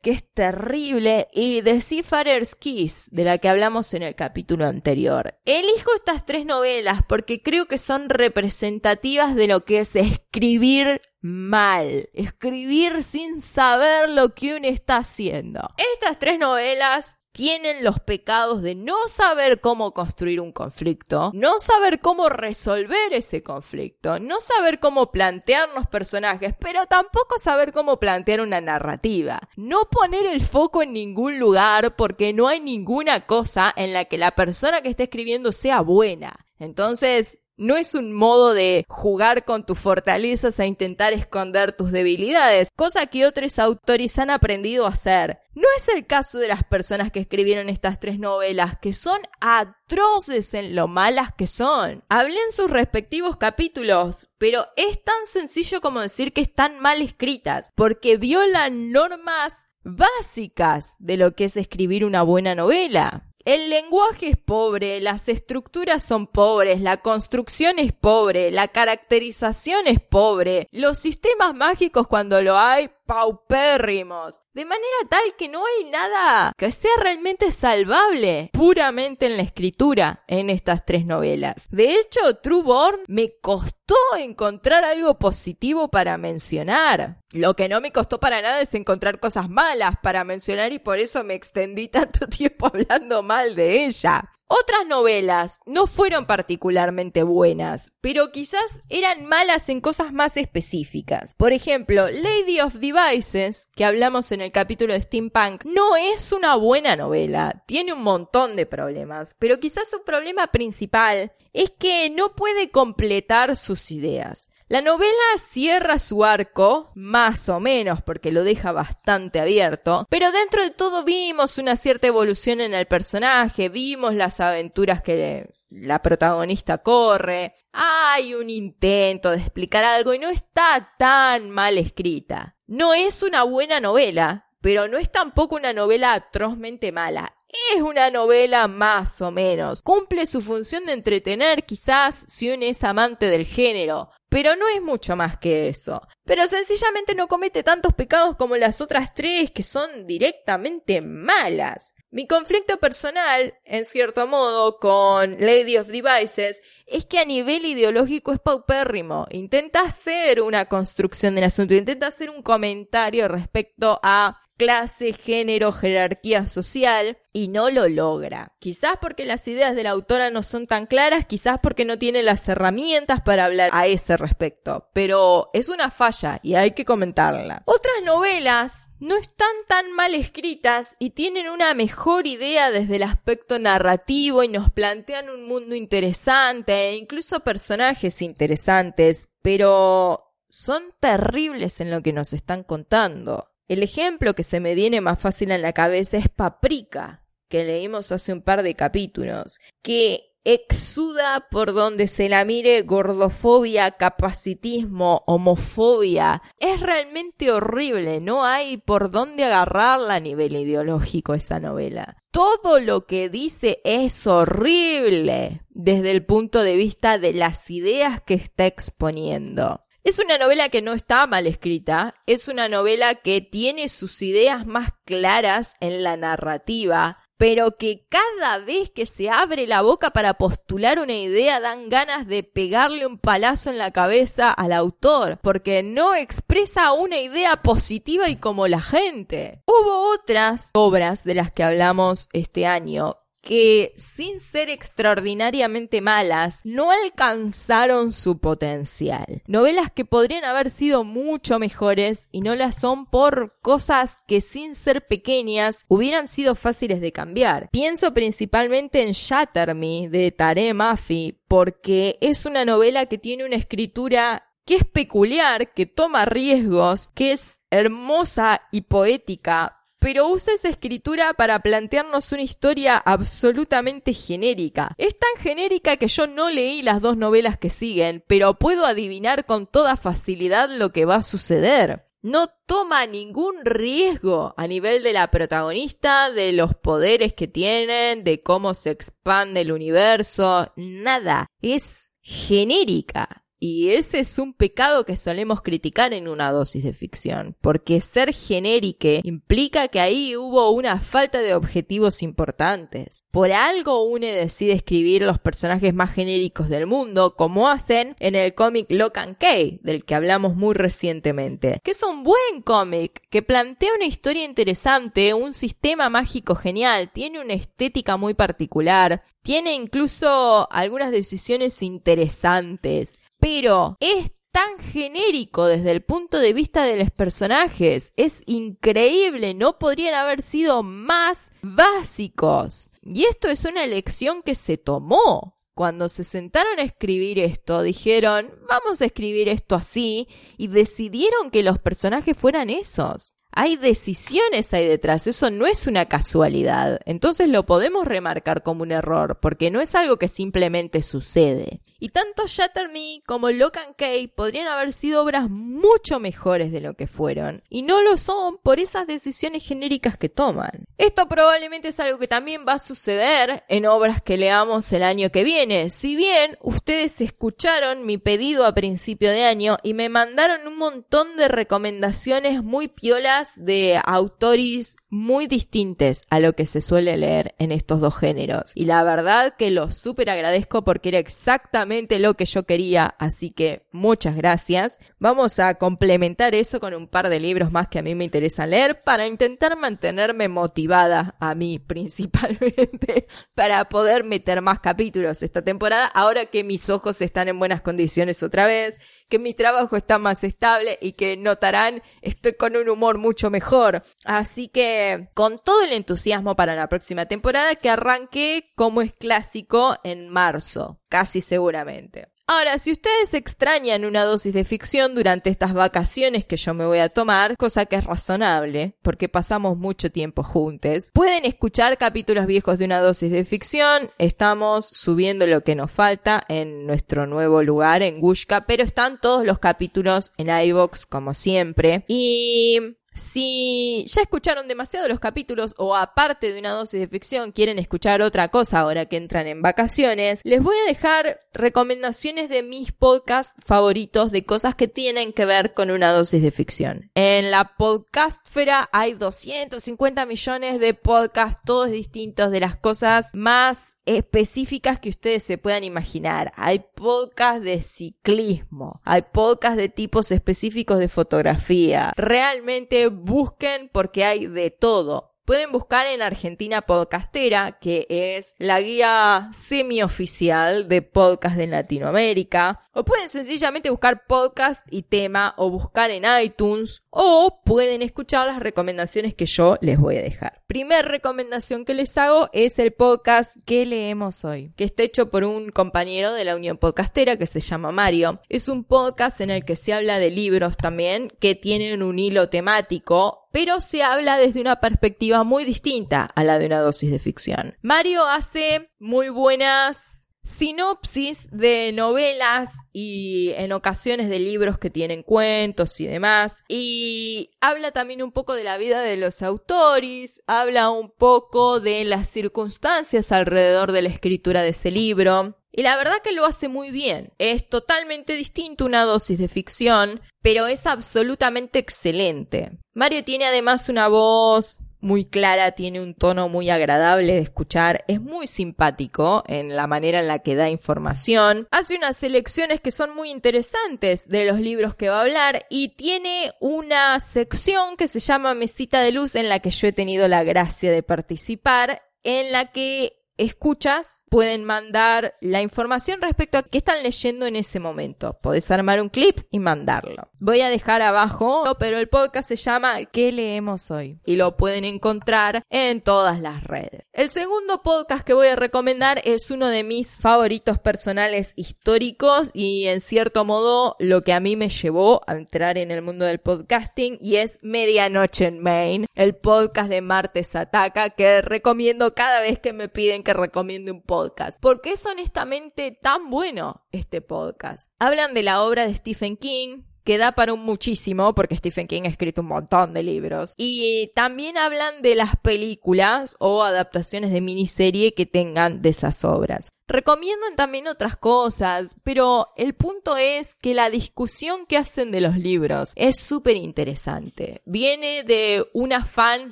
que es terrible, y The Seafarer's Kiss, de la que hablamos en el capítulo anterior. Elijo estas tres novelas porque creo que son representativas de lo que es escribir mal, escribir sin saber lo que uno está haciendo. Estas tres novelas tienen los pecados de no saber cómo construir un conflicto, no saber cómo resolver ese conflicto, no saber cómo plantearnos personajes, pero tampoco saber cómo plantear una narrativa. No poner el foco en ningún lugar porque no hay ninguna cosa en la que la persona que esté escribiendo sea buena. Entonces, no es un modo de jugar con tus fortalezas a intentar esconder tus debilidades, cosa que otros autores han aprendido a hacer. No es el caso de las personas que escribieron estas tres novelas, que son atroces en lo malas que son. Hablé en sus respectivos capítulos, pero es tan sencillo como decir que están mal escritas, porque violan normas básicas de lo que es escribir una buena novela. El lenguaje es pobre, las estructuras son pobres, la construcción es pobre, la caracterización es pobre, los sistemas mágicos cuando lo hay paupérrimos, de manera tal que no hay nada que sea realmente salvable puramente en la escritura en estas tres novelas. De hecho, True Born me costó encontrar algo positivo para mencionar. Lo que no me costó para nada es encontrar cosas malas para mencionar y por eso me extendí tanto tiempo hablando mal de ella. Otras novelas no fueron particularmente buenas, pero quizás eran malas en cosas más específicas. Por ejemplo, Lady of Devices, que hablamos en el capítulo de Steampunk, no es una buena novela, tiene un montón de problemas, pero quizás su problema principal es que no puede completar sus ideas. La novela cierra su arco, más o menos, porque lo deja bastante abierto, pero dentro de todo vimos una cierta evolución en el personaje, vimos las aventuras que la protagonista corre, hay un intento de explicar algo y no está tan mal escrita. No es una buena novela, pero no es tampoco una novela atrozmente mala. Es una novela más o menos. Cumple su función de entretener quizás si uno es amante del género, pero no es mucho más que eso. Pero sencillamente no comete tantos pecados como las otras tres que son directamente malas. Mi conflicto personal, en cierto modo, con Lady of Devices es que a nivel ideológico es paupérrimo. Intenta hacer una construcción del asunto, intenta hacer un comentario respecto a clase, género, jerarquía social y no lo logra. Quizás porque las ideas de la autora no son tan claras, quizás porque no tiene las herramientas para hablar a ese respecto, pero es una falla y hay que comentarla. Otras novelas no están tan mal escritas y tienen una mejor idea desde el aspecto narrativo y nos plantean un mundo interesante e incluso personajes interesantes, pero son terribles en lo que nos están contando. El ejemplo que se me viene más fácil en la cabeza es Paprika, que leímos hace un par de capítulos, que exuda por donde se la mire gordofobia, capacitismo, homofobia. Es realmente horrible, no hay por dónde agarrarla a nivel ideológico esa novela. Todo lo que dice es horrible desde el punto de vista de las ideas que está exponiendo. Es una novela que no está mal escrita, es una novela que tiene sus ideas más claras en la narrativa, pero que cada vez que se abre la boca para postular una idea dan ganas de pegarle un palazo en la cabeza al autor, porque no expresa una idea positiva y como la gente. Hubo otras obras de las que hablamos este año que, sin ser extraordinariamente malas, no alcanzaron su potencial. Novelas que podrían haber sido mucho mejores y no las son por cosas que, sin ser pequeñas, hubieran sido fáciles de cambiar. Pienso principalmente en Shatter Me de Tare Mafi, porque es una novela que tiene una escritura que es peculiar, que toma riesgos, que es hermosa y poética, pero usa esa escritura para plantearnos una historia absolutamente genérica. Es tan genérica que yo no leí las dos novelas que siguen, pero puedo adivinar con toda facilidad lo que va a suceder. No toma ningún riesgo a nivel de la protagonista, de los poderes que tienen, de cómo se expande el universo, nada. Es genérica. Y ese es un pecado que solemos criticar en una dosis de ficción, porque ser genérique implica que ahí hubo una falta de objetivos importantes. Por algo UNE decide escribir los personajes más genéricos del mundo, como hacen en el cómic Lock and del que hablamos muy recientemente, que es un buen cómic que plantea una historia interesante, un sistema mágico genial, tiene una estética muy particular, tiene incluso algunas decisiones interesantes pero es tan genérico desde el punto de vista de los personajes. Es increíble, no podrían haber sido más básicos. Y esto es una elección que se tomó. Cuando se sentaron a escribir esto, dijeron, vamos a escribir esto así, y decidieron que los personajes fueran esos. Hay decisiones ahí detrás, eso no es una casualidad. Entonces lo podemos remarcar como un error, porque no es algo que simplemente sucede. Y tanto Shatter Me como Lock and podrían haber sido obras mucho mejores de lo que fueron, y no lo son por esas decisiones genéricas que toman. Esto probablemente es algo que también va a suceder en obras que leamos el año que viene. Si bien ustedes escucharon mi pedido a principio de año y me mandaron un montón de recomendaciones muy piolas de autores muy distintos a lo que se suele leer en estos dos géneros. Y la verdad que lo súper agradezco porque era exactamente lo que yo quería, así que muchas gracias. Vamos a complementar eso con un par de libros más que a mí me interesa leer para intentar mantenerme motivada a mí principalmente para poder meter más capítulos esta temporada ahora que mis ojos están en buenas condiciones otra vez, que mi trabajo está más estable y que notarán estoy con un humor mucho mejor. Así que con todo el entusiasmo para la próxima temporada que arranque como es clásico en marzo, casi seguramente. Ahora, si ustedes extrañan una dosis de ficción durante estas vacaciones que yo me voy a tomar, cosa que es razonable, porque pasamos mucho tiempo juntos, pueden escuchar capítulos viejos de una dosis de ficción, estamos subiendo lo que nos falta en nuestro nuevo lugar en Gushka, pero están todos los capítulos en iVox como siempre. Y si ya escucharon demasiado los capítulos o aparte de una dosis de ficción quieren escuchar otra cosa ahora que entran en vacaciones, les voy a dejar recomendaciones de mis podcasts favoritos de cosas que tienen que ver con una dosis de ficción. En la podcastfera hay 250 millones de podcasts todos distintos de las cosas más específicas que ustedes se puedan imaginar. Hay podcasts de ciclismo, hay podcasts de tipos específicos de fotografía. Realmente busquen porque hay de todo. Pueden buscar en Argentina Podcastera, que es la guía semioficial de podcast de Latinoamérica, o pueden sencillamente buscar podcast y tema o buscar en iTunes, o pueden escuchar las recomendaciones que yo les voy a dejar. Primer recomendación que les hago es el podcast que leemos hoy, que está hecho por un compañero de la Unión Podcastera que se llama Mario. Es un podcast en el que se habla de libros también que tienen un hilo temático pero se habla desde una perspectiva muy distinta a la de una dosis de ficción. Mario hace muy buenas sinopsis de novelas y en ocasiones de libros que tienen cuentos y demás. Y habla también un poco de la vida de los autores, habla un poco de las circunstancias alrededor de la escritura de ese libro. Y la verdad que lo hace muy bien. Es totalmente distinto una dosis de ficción, pero es absolutamente excelente. Mario tiene además una voz muy clara, tiene un tono muy agradable de escuchar, es muy simpático en la manera en la que da información, hace unas selecciones que son muy interesantes de los libros que va a hablar y tiene una sección que se llama Mesita de Luz en la que yo he tenido la gracia de participar, en la que escuchas pueden mandar la información respecto a qué están leyendo en ese momento. Podés armar un clip y mandarlo. Voy a dejar abajo, pero el podcast se llama ¿Qué leemos hoy? Y lo pueden encontrar en todas las redes. El segundo podcast que voy a recomendar es uno de mis favoritos personales históricos y en cierto modo lo que a mí me llevó a entrar en el mundo del podcasting y es Medianoche en Maine, el podcast de Martes Ataca que recomiendo cada vez que me piden que recomiende un podcast. porque es honestamente tan bueno este podcast? Hablan de la obra de Stephen King, que da para un muchísimo, porque Stephen King ha escrito un montón de libros. Y también hablan de las películas o adaptaciones de miniserie que tengan de esas obras. Recomiendan también otras cosas, pero el punto es que la discusión que hacen de los libros es súper interesante. Viene de una fan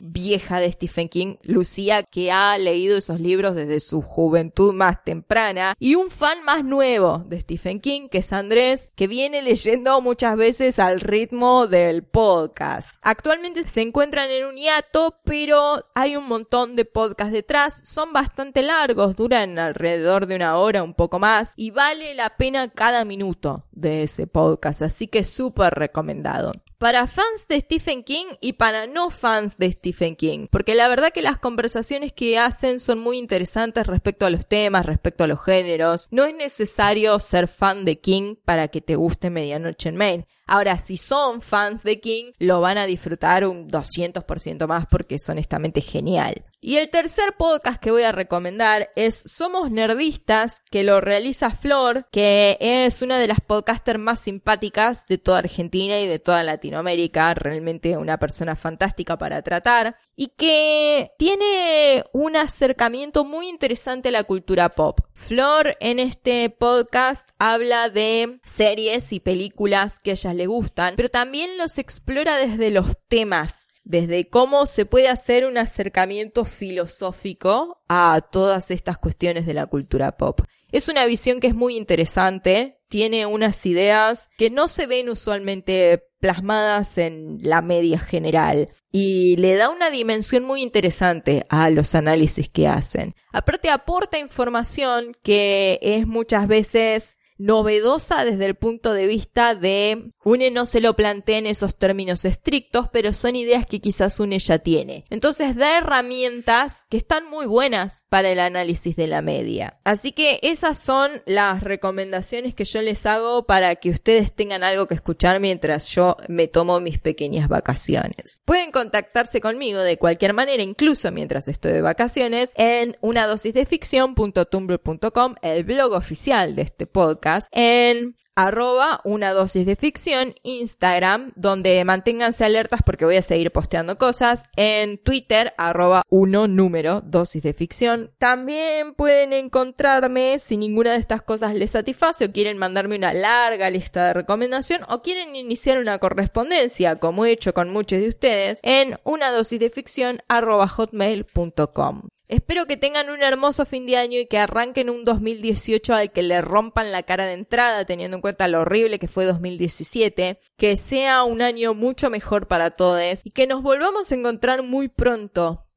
vieja de Stephen King, Lucía, que ha leído esos libros desde su juventud más temprana, y un fan más nuevo de Stephen King, que es Andrés, que viene leyendo muchas veces al ritmo del podcast. Actualmente se encuentran en un hiato, pero hay un montón de podcasts detrás, son bastante largos, duran alrededor de una hora, un poco más, y vale la pena cada minuto de ese podcast, así que súper recomendado para fans de Stephen King y para no fans de Stephen King, porque la verdad que las conversaciones que hacen son muy interesantes respecto a los temas, respecto a los géneros. No es necesario ser fan de King para que te guste Medianoche en Maine. Ahora, si son fans de King, lo van a disfrutar un 200% más porque es honestamente genial. Y el tercer podcast que voy a recomendar es Somos Nerdistas, que lo realiza Flor, que es una de las podcasters más simpáticas de toda Argentina y de toda Latinoamérica, realmente una persona fantástica para tratar, y que tiene un acercamiento muy interesante a la cultura pop. Flor en este podcast habla de series y películas que a ellas le gustan, pero también los explora desde los temas desde cómo se puede hacer un acercamiento filosófico a todas estas cuestiones de la cultura pop. Es una visión que es muy interesante, tiene unas ideas que no se ven usualmente plasmadas en la media general y le da una dimensión muy interesante a los análisis que hacen. Aparte aporta información que es muchas veces novedosa desde el punto de vista de UNE no se lo plantea en esos términos estrictos, pero son ideas que quizás UNE ya tiene. Entonces da herramientas que están muy buenas para el análisis de la media. Así que esas son las recomendaciones que yo les hago para que ustedes tengan algo que escuchar mientras yo me tomo mis pequeñas vacaciones. Pueden contactarse conmigo de cualquier manera, incluso mientras estoy de vacaciones, en una dosis de ficción.tumblr.com, el blog oficial de este en arroba una dosis de ficción, Instagram, donde manténganse alertas porque voy a seguir posteando cosas, en Twitter, arroba uno número dosis de ficción. También pueden encontrarme si ninguna de estas cosas les satisface o quieren mandarme una larga lista de recomendación o quieren iniciar una correspondencia, como he hecho con muchos de ustedes, en una dosis de ficción arroba hotmail.com. Espero que tengan un hermoso fin de año y que arranquen un 2018 al que le rompan la cara de entrada, teniendo en cuenta lo horrible que fue 2017. Que sea un año mucho mejor para todos y que nos volvamos a encontrar muy pronto